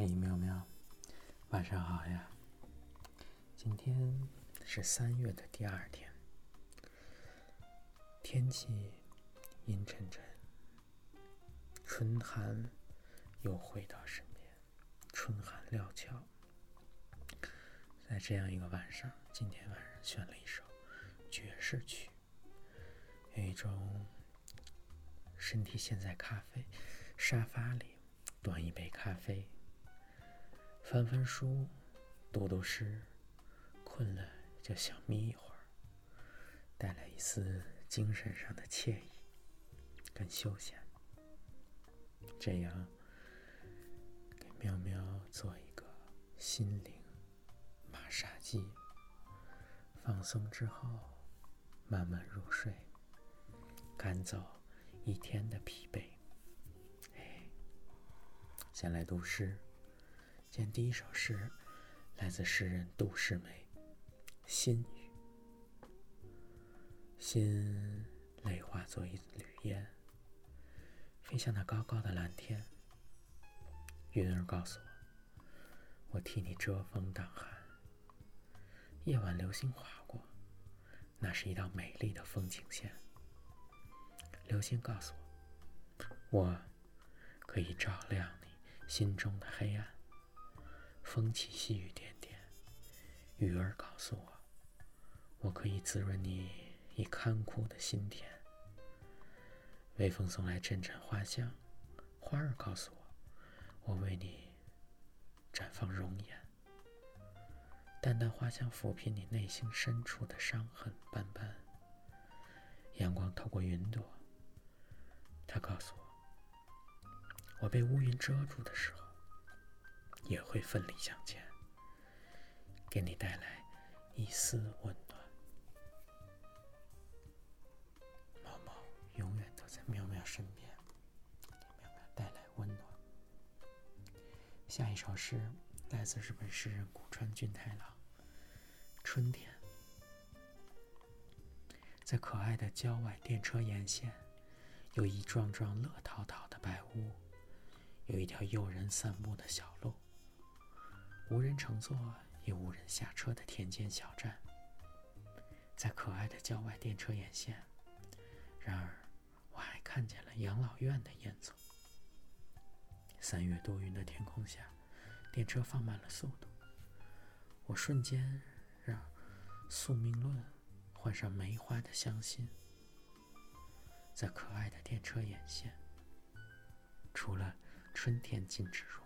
嘿，喵喵，晚上好呀！今天是三月的第二天，天气阴沉沉，春寒又回到身边，春寒料峭。在这样一个晚上，今天晚上选了一首爵士曲，有一种身体陷在咖啡沙发里，端一杯咖啡。翻翻书，读读诗，困了就想眯一会儿，带来一丝精神上的惬意跟休闲。这样，给喵喵做一个心灵马杀鸡，放松之后慢慢入睡，赶走一天的疲惫。哎，先来读诗。今天第一首诗来自诗人杜诗梅，《心语》。心泪化作一缕烟，飞向那高高的蓝天。云儿告诉我，我替你遮风挡寒。夜晚流星划过，那是一道美丽的风景线。流星告诉我，我可以照亮你心中的黑暗。风起细雨点点，雨儿告诉我，我可以滋润你已干枯的心田。微风送来阵阵花香，花儿告诉我，我为你绽放容颜。淡淡花香抚平你内心深处的伤痕斑斑。阳光透过云朵，它告诉我，我被乌云遮住的时候。也会奋力向前，给你带来一丝温暖。猫猫永远都在喵喵身边，给喵喵带来温暖。下一首诗来自日本诗人古川俊太郎，《春天》。在可爱的郊外电车沿线，有一幢幢乐淘淘的白屋，有一条诱人散步的小路。无人乘坐也无人下车的田间小站，在可爱的郊外电车沿线。然而，我还看见了养老院的烟囱。三月多云的天空下，电车放慢了速度。我瞬间让《宿命论》换上梅花的香心。在可爱的电车沿线，除了春天禁止入。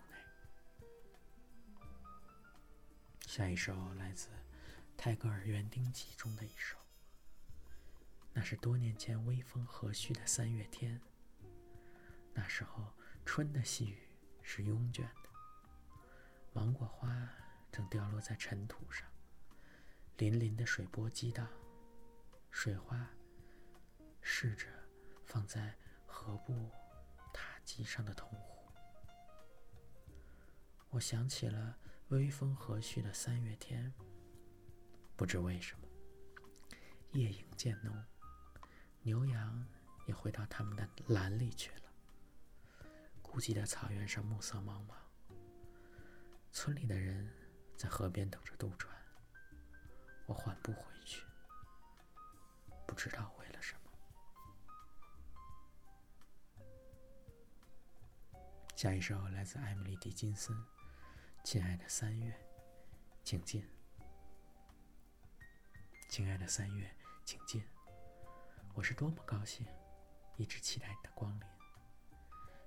下一首来自泰戈尔《园丁集》中的一首，那是多年前微风和煦的三月天。那时候，春的细雨是慵倦的，芒果花正掉落在尘土上，粼粼的水波激荡，水花试着放在河布塔基上的铜壶。我想起了。微风和煦的三月天，不知为什么，夜影渐浓，牛羊也回到他们的栏里去了。孤寂的草原上暮色茫茫，村里的人在河边等着渡船。我缓步回去，不知道为了什么。下一首来自艾米丽·狄金森。亲爱的三月，请进。亲爱的三月，请进。我是多么高兴，一直期待你的光临。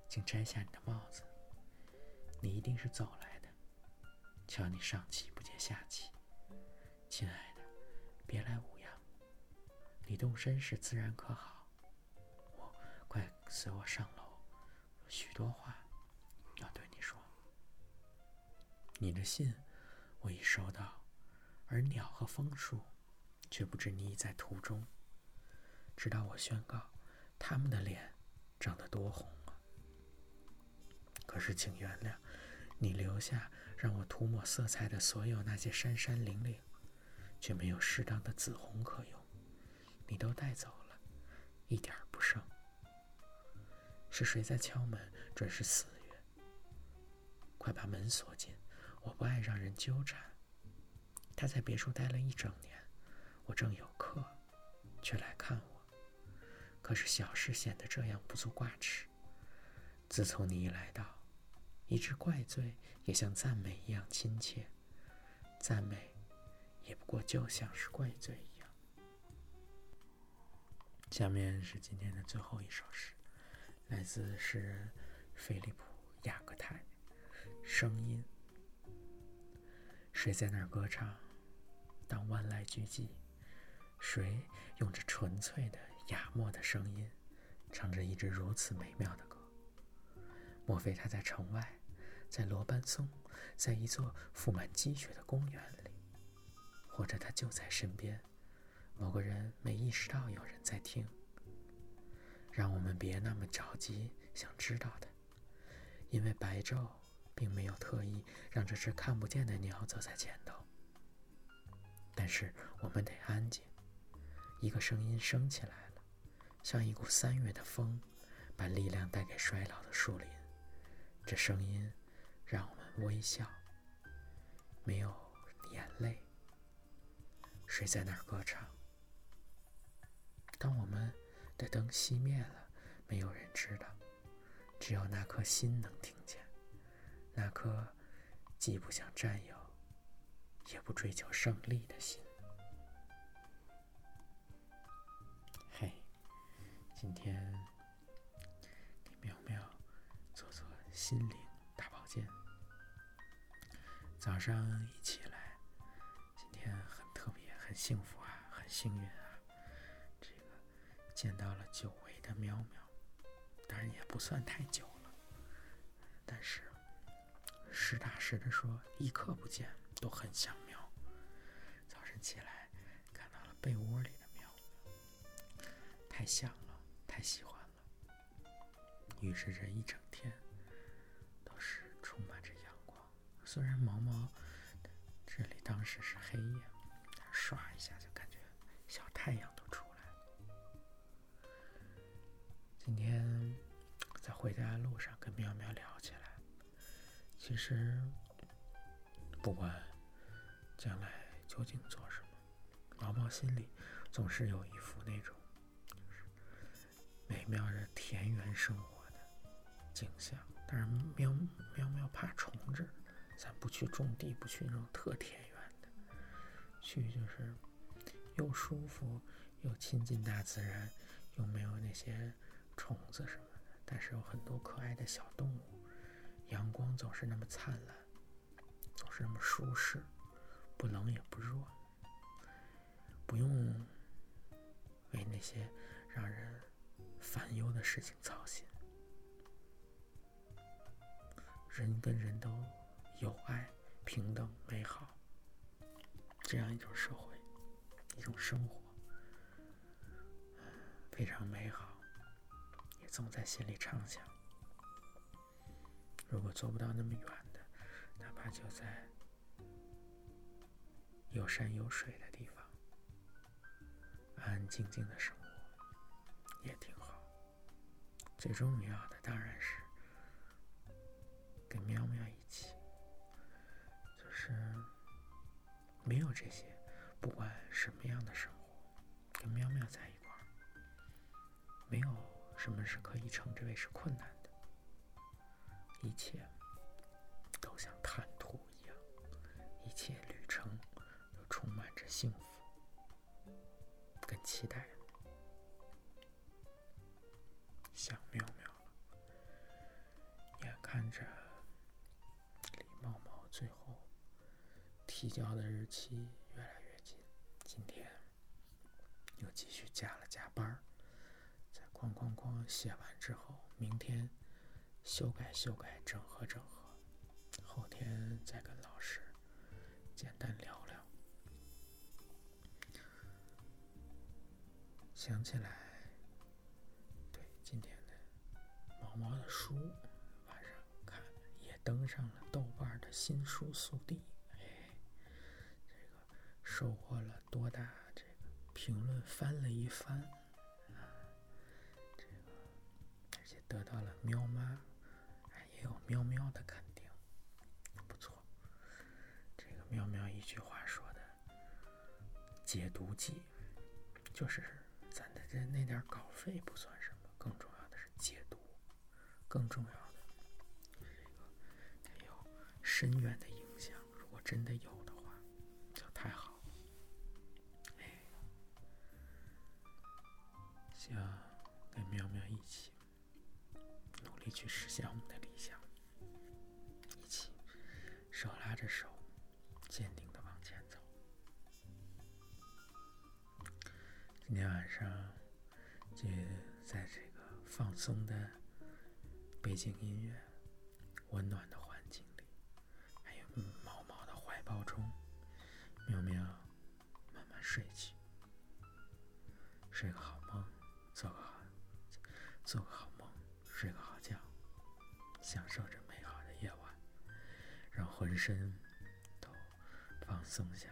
请摘下你的帽子，你一定是走来的。瞧你上气不接下气。亲爱的，别来无恙。你动身时自然可好？我快随我上楼，许多话要对。你的信我已收到，而鸟和枫树却不知你已在途中。直到我宣告，他们的脸长得多红啊！可是请原谅，你留下让我涂抹色彩的所有那些山山岭岭，却没有适当的紫红可用。你都带走了，一点不剩。是谁在敲门？准是四月。快把门锁紧，我不爱让人纠缠。”他在别处待了一整年，我正有课，却来看我。可是小事显得这样不足挂齿。自从你一来到，一只怪罪也像赞美一样亲切，赞美也不过就像是怪罪一样。下面是今天的最后一首诗，来自诗人菲利普·雅各泰。声音，谁在那儿歌唱？当万籁俱寂，谁用着纯粹的雅默的声音，唱着一支如此美妙的歌？莫非他在城外，在罗班松，在一座覆满积雪的公园里？或者他就在身边，某个人没意识到有人在听？让我们别那么着急想知道的，因为白昼并没有特意让这只看不见的鸟走在前头。但是我们得安静。一个声音升起来了，像一股三月的风，把力量带给衰老的树林。这声音让我们微笑，没有眼泪。谁在那儿歌唱？当我们的灯熄灭了，没有人知道，只有那颗心能听见。那颗既不想占有，也不追求胜利的心。嘿，今天给喵喵做做心灵大保健。早上一起来，今天很特别，很幸福啊，很幸运啊。这个见到了久违的喵喵，当然也不算太久了，但是实打实的说，一刻不见都很想喵。早晨起来，看到了被窝里的喵，太想了，太喜欢了。于是这一整天都是充满着阳光。虽然毛毛这里当时是黑夜，但唰一下就感觉小太阳都出来了。今天在回家的路上跟喵喵聊起来，其实不管将来究竟做什么，毛毛心里总是有一幅那种就是美妙的田园生活的景象。但是喵喵喵怕虫子，咱不去种地，不去那种特田园的，去就是又舒服又亲近大自然，又没有那些虫子什么的，但是有很多可爱的小动物，阳光总是那么灿烂，总是那么舒适，不冷也不热，不用为那些让人烦忧的事情操心。人跟人都有爱、平等、美好，这样一种社会，一种生活，非常美好，也总在心里畅想。如果做不到那么远的，哪怕就在有山有水的地方，安安静静的生活，也挺好。最重要的当然是。跟喵喵一起，就是没有这些，不管什么样的生活，跟喵喵在一块儿，没有什么是可以称之为是困难的，一切都像坦途一样，一切旅程都充满着幸福跟期待，想喵喵了，眼看着。最后，提交的日期越来越近。今天又继续加了加班儿，在哐哐哐写完之后，明天修改修改、整合整合，后天再跟老师简单聊聊。想起来，对今天的毛毛的书。晚上看也登上了豆瓣的新书速递，哎，这个收获了多大？这个评论翻了一番，啊，这个而且得到了喵妈，有喵喵的肯定，不错。这个喵喵一句话说的，解毒剂，就是咱的这那点稿费不算什么，更重要的是解毒，更重要的是一个它有深远的影响。如果真的有的话，就太好了。哎，希望跟喵喵一起努力去实现我们的着手。坚定的往前走。今天晚上就在这个放松的背景音乐、温暖的环境里，还有毛毛的怀抱中，喵喵慢慢睡去，松下